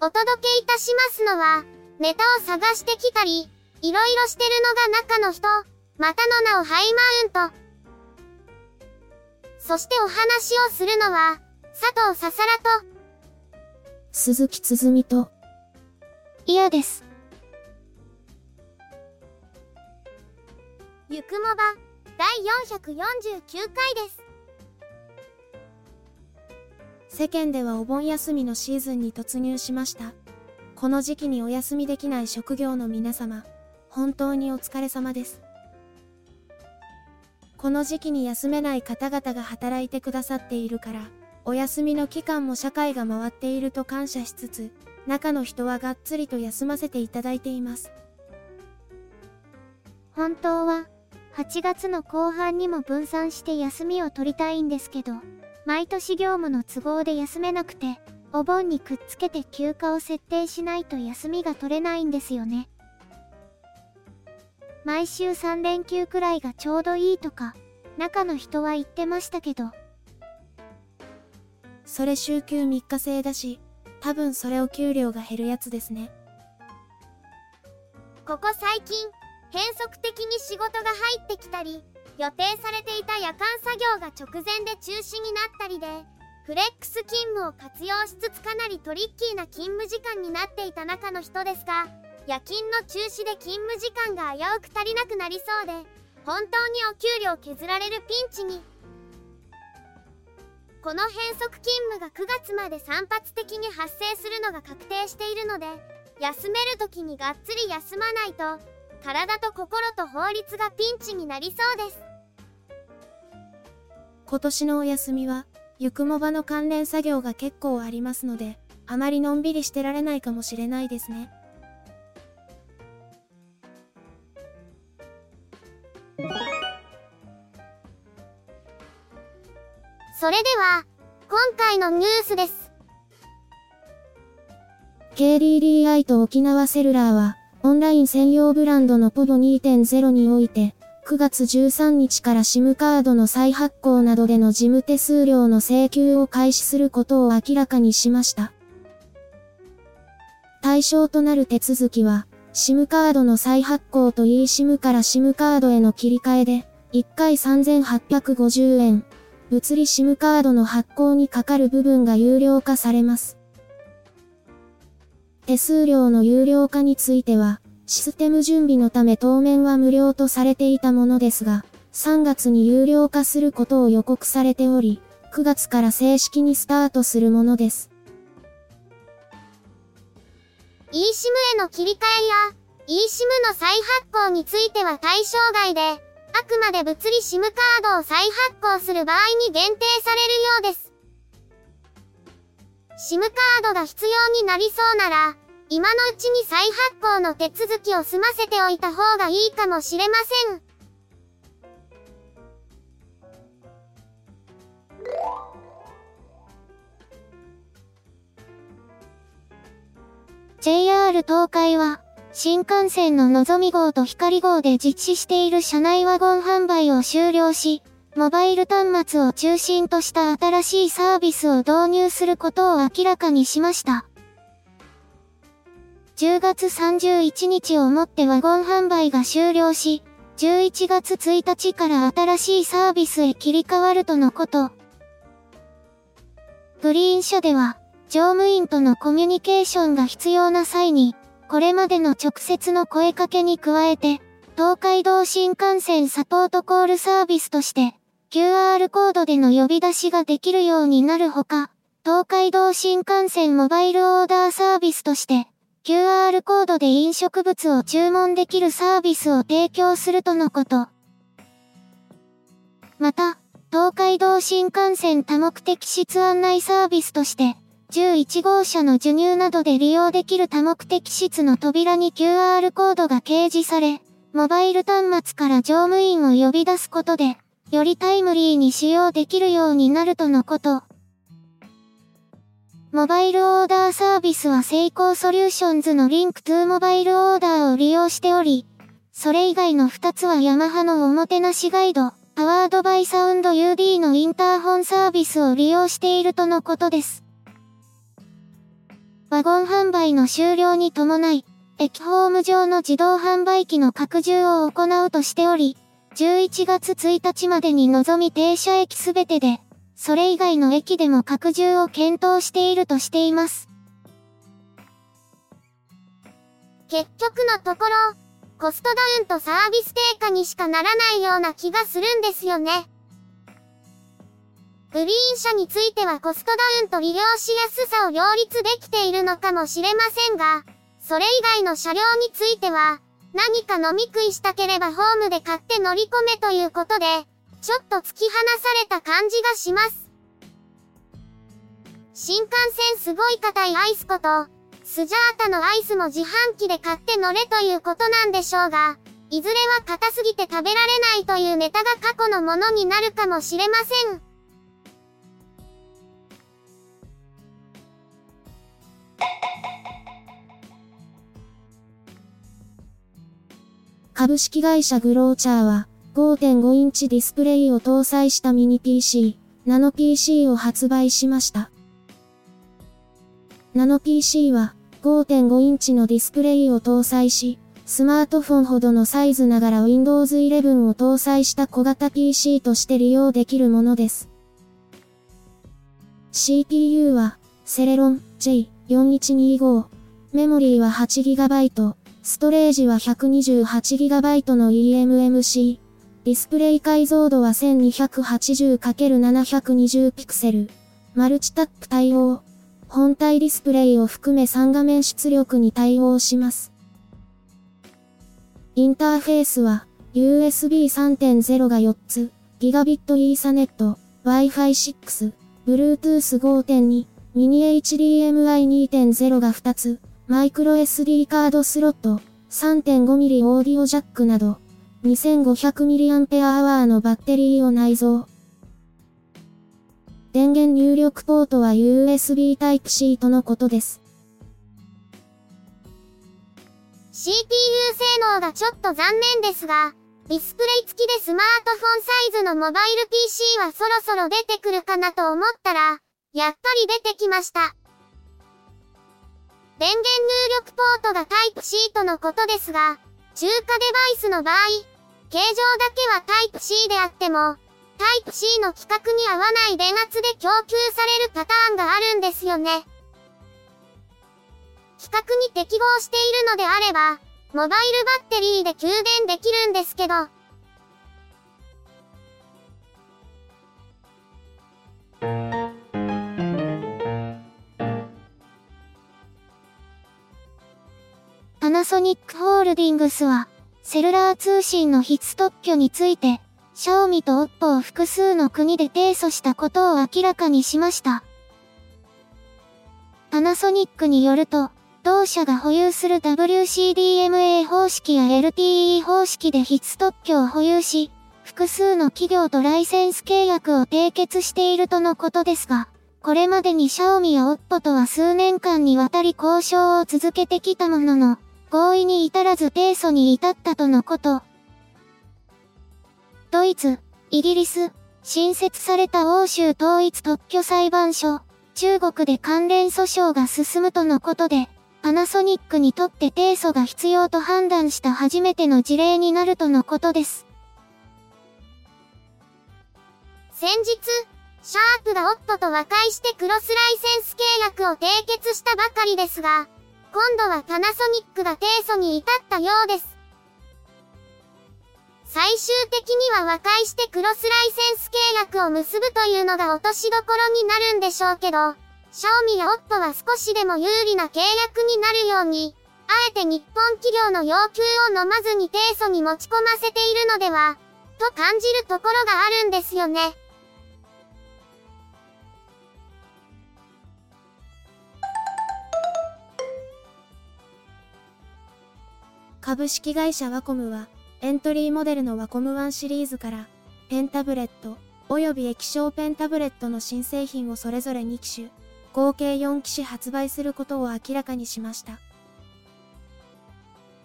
お届けいたしますのは、ネタを探してきたり、いろいろしてるのが中の人、またの名をハイマウント。そしてお話をするのは、佐藤ささらと、鈴木つづみと、嫌です。ゆくもば、第449回です。世間ではお盆休みのシーズンに突入しました。この時期にお休みできない職業の皆様、本当にお疲れ様です。この時期に休めない方々が働いてくださっているから、お休みの期間も社会が回っていると感謝しつつ、中の人はがっつりと休ませていただいています。本当は、8月の後半にも分散して休みを取りたいんですけど、毎年業務の都合で休めなくて、お盆にくっつけて休暇を設定しないと休みが取れないんですよね。毎週3連休くらいがちょうどいいとか、中の人は言ってましたけど。それ週休3日制だし、多分それを給料が減るやつですね。ここ最近、変則的に仕事が入ってきたり、予定されていた夜間作業が直前で中止になったりで、フレックス勤務を活用しつつかなりトリッキーな勤務時間になっていた中の人ですが、夜勤の中止で勤務時間が危うく足りなくなりそうで、本当にお給料削られるピンチに。この変則勤務が9月まで散発的に発生するのが確定しているので、休める時にがっつり休まないと、体と心と法律がピンチになりそうです。今年のお休みは、ゆくもばの関連作業が結構ありますので、あまりのんびりしてられないかもしれないですね。それでは、今回のニュースです。KDDI と沖縄セルラーは、オンライン専用ブランドの POVO2.0 において、9月13日から SIM カードの再発行などでの事務手数料の請求を開始することを明らかにしました。対象となる手続きは、SIM カードの再発行と eSIM から SIM カードへの切り替えで、1回3850円、物理 SIM カードの発行にかかる部分が有料化されます。手数料の有料化については、システム準備のため当面は無料とされていたものですが、3月に有料化することを予告されており、9月から正式にスタートするものです。eSIM への切り替えや eSIM の再発行については対象外で、あくまで物理 SIM カードを再発行する場合に限定されるようです。SIM カードが必要になりそうなら、今のうちに再発行の手続きを済ませておいた方がいいかもしれません。JR 東海は、新幹線ののぞみ号と光号で実施している車内ワゴン販売を終了し、モバイル端末を中心とした新しいサービスを導入することを明らかにしました。10月31日をもってワゴン販売が終了し、11月1日から新しいサービスへ切り替わるとのこと。グリーン車では、乗務員とのコミュニケーションが必要な際に、これまでの直接の声かけに加えて、東海道新幹線サポートコールサービスとして、QR コードでの呼び出しができるようになるほか、東海道新幹線モバイルオーダーサービスとして、QR コードで飲食物を注文できるサービスを提供するとのこと。また、東海道新幹線多目的室案内サービスとして、11号車の授乳などで利用できる多目的室の扉に QR コードが掲示され、モバイル端末から乗務員を呼び出すことで、よりタイムリーに使用できるようになるとのこと。モバイルオーダーサービスはセイコーソリューションズの Linkto モバイルオーダーを利用しており、それ以外の2つはヤマハのおもてなしガイド、パワードバイサウンド UD のインターホンサービスを利用しているとのことです。ワゴン販売の終了に伴い、駅ホーム上の自動販売機の拡充を行うとしており、11月1日までに望み停車駅すべてで、それ以外の駅でも拡充を検討しているとしています。結局のところ、コストダウンとサービス低下にしかならないような気がするんですよね。グリーン車についてはコストダウンと利用しやすさを両立できているのかもしれませんが、それ以外の車両については、何か飲み食いしたければホームで買って乗り込めということで、ちょっと突き放された感じがします。新幹線すごい硬いアイスこと、スジャータのアイスも自販機で買って乗れということなんでしょうが、いずれは硬すぎて食べられないというネタが過去のものになるかもしれません。株式会社グローチャーは、5.5インチディスプレイを搭載したミニ PC、ナノ PC を発売しました。ナノ PC は5.5インチのディスプレイを搭載し、スマートフォンほどのサイズながら Windows 11を搭載した小型 PC として利用できるものです。CPU は、セレロン J4125。メモリーは 8GB。ストレージは 128GB の eMMC。ディスプレイ解像度は 1280×720 ピクセル。マルチタップ対応。本体ディスプレイを含め3画面出力に対応します。インターフェースは USB 3.0が4つ、Gigabit イーサネット、Wi-Fi 6、Bluetooth 5.2、ミニ HDMI 2.0が2つ、マイクロ SD カードスロット、3.5mm オーディオジャックなど、2500mAh のバッテリーを内蔵。電源入力ポートは USB Type-C とのことです。CPU 性能がちょっと残念ですが、ディスプレイ付きでスマートフォンサイズのモバイル PC はそろそろ出てくるかなと思ったら、やっぱり出てきました。電源入力ポートが Type-C とのことですが、中華デバイスの場合、形状だけはタイプ C であっても、タイプ C の規格に合わない電圧で供給されるパターンがあるんですよね。規格に適合しているのであれば、モバイルバッテリーで給電できるんですけど、パナソニックホールディングスは、セルラー通信の必須特許について、シャオミとオッポを複数の国で提訴したことを明らかにしました。パナソニックによると、同社が保有する WCDMA 方式や LTE 方式で必須特許を保有し、複数の企業とライセンス契約を締結しているとのことですが、これまでにシャオミやオッポとは数年間にわたり交渉を続けてきたものの、合意に至らず提訴に至ったとのこと。ドイツ、イギリス、新設された欧州統一特許裁判所、中国で関連訴訟が進むとのことで、パナソニックにとって提訴が必要と判断した初めての事例になるとのことです。先日、シャープがオッポと和解してクロスライセンス契約を締結したばかりですが、今度はパナソニックが提訴に至ったようです。最終的には和解してクロスライセンス契約を結ぶというのが落としどころになるんでしょうけど、賞味や OPPO は少しでも有利な契約になるように、あえて日本企業の要求を飲まずに提訴に持ち込ませているのでは、と感じるところがあるんですよね。株式会社ワコムは、エントリーモデルのワコム1シリーズから、ペンタブレット、および液晶ペンタブレットの新製品をそれぞれ2機種、合計4機種発売することを明らかにしました。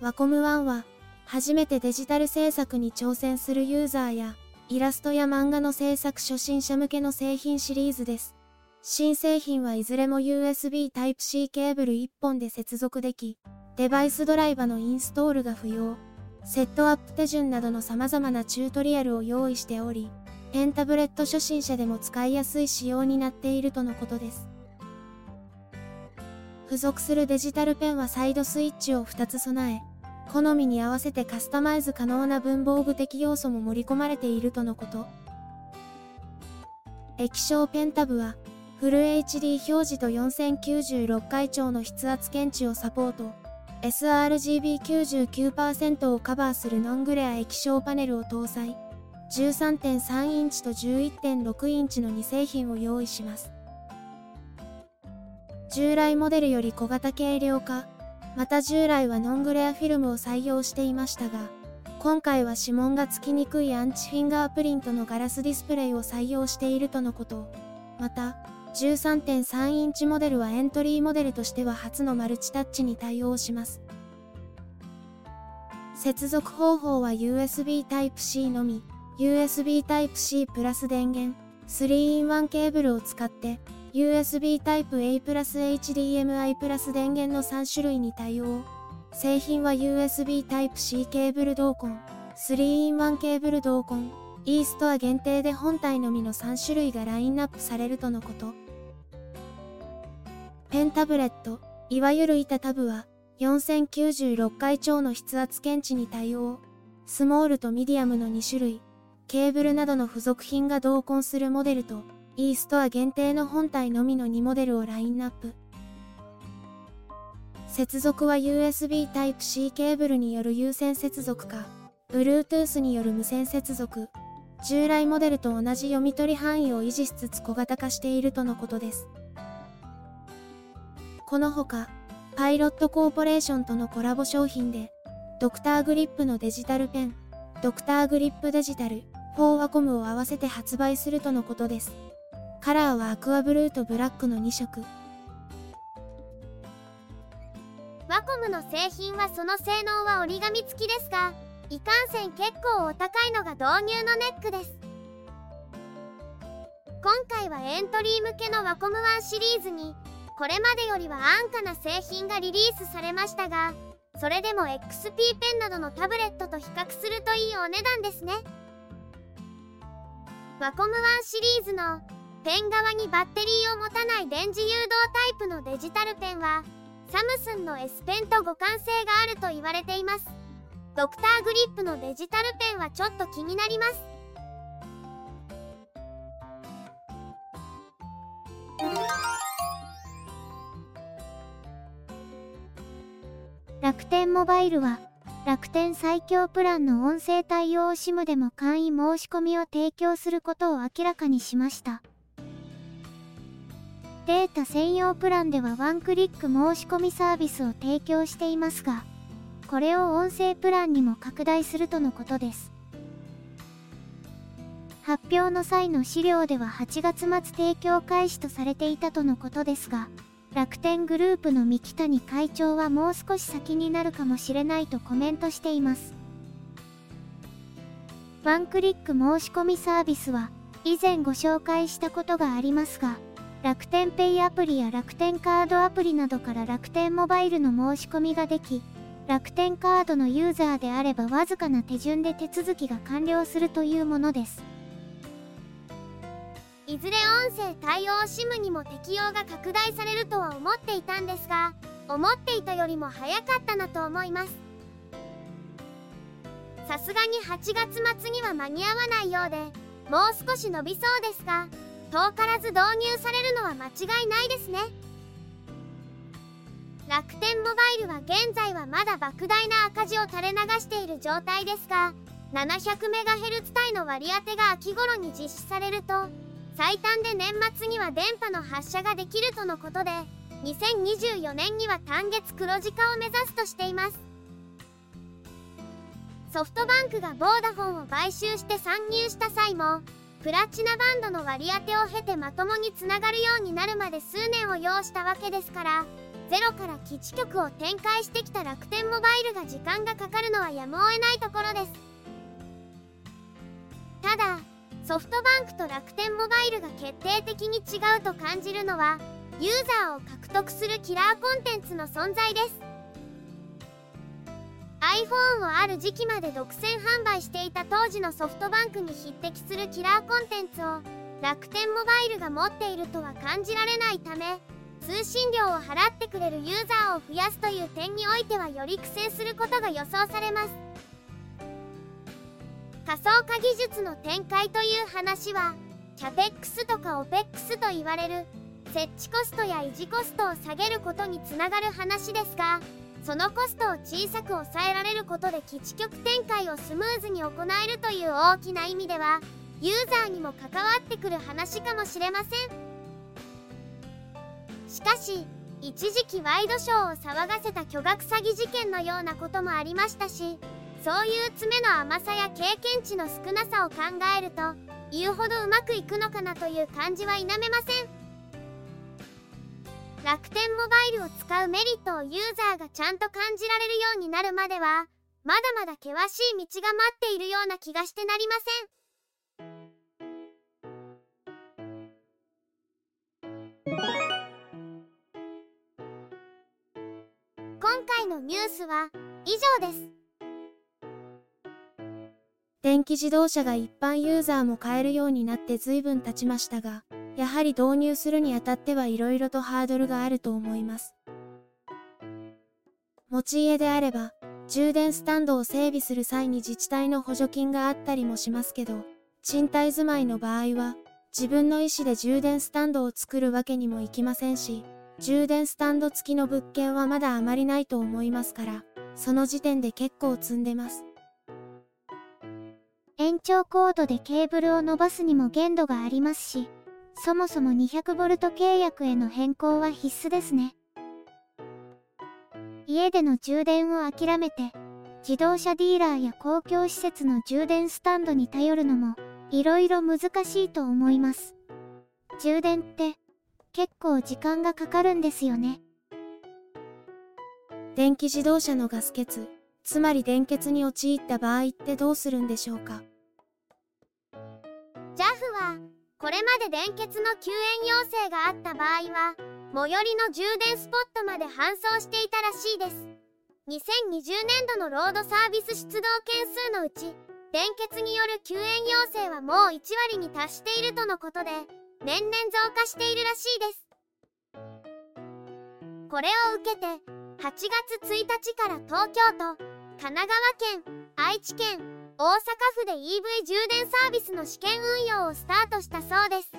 ワコム1は、初めてデジタル制作に挑戦するユーザーや、イラストや漫画の制作初心者向けの製品シリーズです。新製品はいずれも USB Type-C ケーブル1本で接続でき、デバイスドライバのインストールが不要、セットアップ手順などの様々なチュートリアルを用意しており、ペンタブレット初心者でも使いやすい仕様になっているとのことです。付属するデジタルペンはサイドスイッチを2つ備え、好みに合わせてカスタマイズ可能な文房具的要素も盛り込まれているとのこと。液晶ペンタブは、フル HD 表示と4096回調の筆圧検知をサポート。sRGB99% をカバーするノングレア液晶パネルを搭載。13.3インチと11.6インチの2製品を用意します。従来モデルより小型軽量化、また従来はノングレアフィルムを採用していましたが、今回は指紋がつきにくいアンチフィンガープリントのガラスディスプレイを採用しているとのこと。また、13.3インチモデルはエントリーモデルとしては初のマルチタッチに対応します。接続方法は USB Type-C のみ、USB Type-C プラス電源、3-in-1 ケーブルを使って、USB Type-A プラス HDMI プラス電源の3種類に対応。製品は USB Type-C ケーブル同梱、3-in-1 ケーブル同梱、e ストア限定で本体のみの3種類がラインナップされるとのこと。ペンタブレット、いわゆる板タブは、4096回超の筆圧検知に対応。スモールとミディアムの2種類、ケーブルなどの付属品が同梱するモデルと、e ストア限定の本体のみの2モデルをラインナップ。接続は USB Type-C ケーブルによる有線接続か、Bluetooth による無線接続。従来モデルと同じ読み取り範囲を維持しつつ小型化しているとのことです。このほか、パイロットコーポレーションとのコラボ商品で、ドクターグリップのデジタルペン、ドクターグリップデジタル、4ワコムを合わせて発売するとのことです。カラーはアクアブルーとブラックの2色。ワコムの製品はその性能は折り紙付きですが、いかんせん結構お高いのが導入のネックです。今回はエントリー向けのワコム1シリーズに、これまでよりは安価な製品がリリースされましたが、それでも XP ペンなどのタブレットと比較するといいお値段ですね。ワコム1シリーズのペン側にバッテリーを持たない電磁誘導タイプのデジタルペンはサムスンの S ペンと互換性があると言われていますドクターグリップのデジタルペンはちょっと気になります楽天モバイルは楽天最強プランの音声対応 SIM でも簡易申し込みを提供することを明らかにしました。データ専用プランではワンクリック申し込みサービスを提供していますが、これを音声プランにも拡大するとのことです。発表の際の資料では8月末提供開始とされていたとのことですが、楽天グループの三木谷会長はもう少し先になるかもしれないとコメントしています。ワンクリック申し込みサービスは以前ご紹介したことがありますが、楽天ペイアプリや楽天カードアプリなどから楽天モバイルの申し込みができ、楽天カードのユーザーであればわずかな手順で手続きが完了するというものです。いずれ音声対応 SIM にも適用が拡大されるとは思っていたんですが、思っていたよりも早かったなと思います。さすがに8月末には間に合わないようでもう少し伸びそうですが遠からず導入されるのは間違いないですね楽天モバイルは現在はまだ莫大な赤字を垂れ流している状態ですが 700MHz 帯の割り当てが秋頃に実施されると最短で年末には電波の発射ができるとのことで2024年には単月黒字化を目指すとしています。ソフトバンクがボーダフォンを買収して参入した際もプラチナバンドの割り当てを経てまともにつながるようになるまで数年を要したわけですからゼロから基地局を展開してきた楽天モバイルが時間がかかるのはやむを得ないところです。ソフトバンクと楽天モバイルが決定的に違うと感じるのはユーザーを獲得するキラーコンテンツの存在です。iPhone をある時期まで独占販売していた当時のソフトバンクに匹敵するキラーコンテンツを楽天モバイルが持っているとは感じられないため通信料を払ってくれるユーザーを増やすという点においてはより苦戦することが予想されます。仮想化技術の展開という話は CAPEX とか OPEX と言われる設置コストや維持コストを下げることにつながる話ですがそのコストを小さく抑えられることで基地局展開をスムーズに行えるという大きな意味ではユーザーにも関わってくる話かもしれません。しかし一時期ワイドショーを騒がせた巨額詐欺事件のようなこともありましたしそういう詰めの甘さや経験値の少なさを考えると言うほどうまくいくのかなという感じは否めません。楽天モバイルを使うメリットをユーザーがちゃんと感じられるようになるまではまだまだ険しい道が待っているような気がしてなりません。今回のニュースは以上です。電気自動車が一般ユーザーも買えるようになって随分経ちましたが、やはり導入するにあたってはいろいろとハードルがあると思います。持ち家であれば、充電スタンドを整備する際に自治体の補助金があったりもしますけど、賃貸住まいの場合は、自分の意思で充電スタンドを作るわけにもいきませんし、充電スタンド付きの物件はまだあまりないと思いますから、その時点で結構積んでます。延長コードでケーブルを伸ばすにも限度がありますし、そもそも 200V 契約への変更は必須ですね。家での充電を諦めて、自動車ディーラーや公共施設の充電スタンドに頼るのも、いろいろ難しいと思います。充電って、結構時間がかかるんですよね。電気自動車のガス欠、つまり電欠に陥った場合ってどうするんでしょうか？JAF はこれまで電欠の救援要請があった場合は最寄りの充電スポットまで搬送していたらしいです。2020年度のロードサービス出動件数のうち電欠による救援要請はもう1割に達しているとのことで年々増加しているらしいです。これを受けて8月1日から東京都神奈川県愛知県大阪府で EV 充電サービスの試験運用をスタートしたそうです。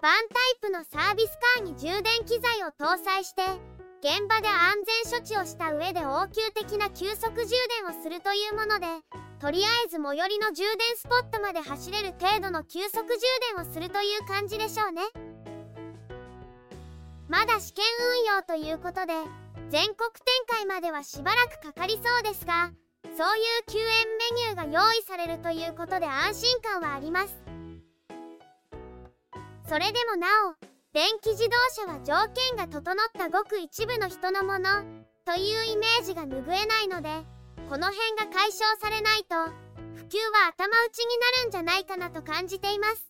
バンタイプのサービスカーに充電機材を搭載して現場で安全処置をした上で応急的な急速充電をするというものでとりあえず最寄りの充電スポットまで走れる程度の急速充電をするという感じでしょうね。まだ試験運用ということで全国展開まではしばらくかかりそうですがそういう救援メニューが用意されるということで安心感はあります。それでもなお電気自動車は条件が整ったごく一部の人のものというイメージが拭えないのでこの辺が解消されないと普及は頭打ちになるんじゃないかなと感じています。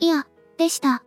いや、でした。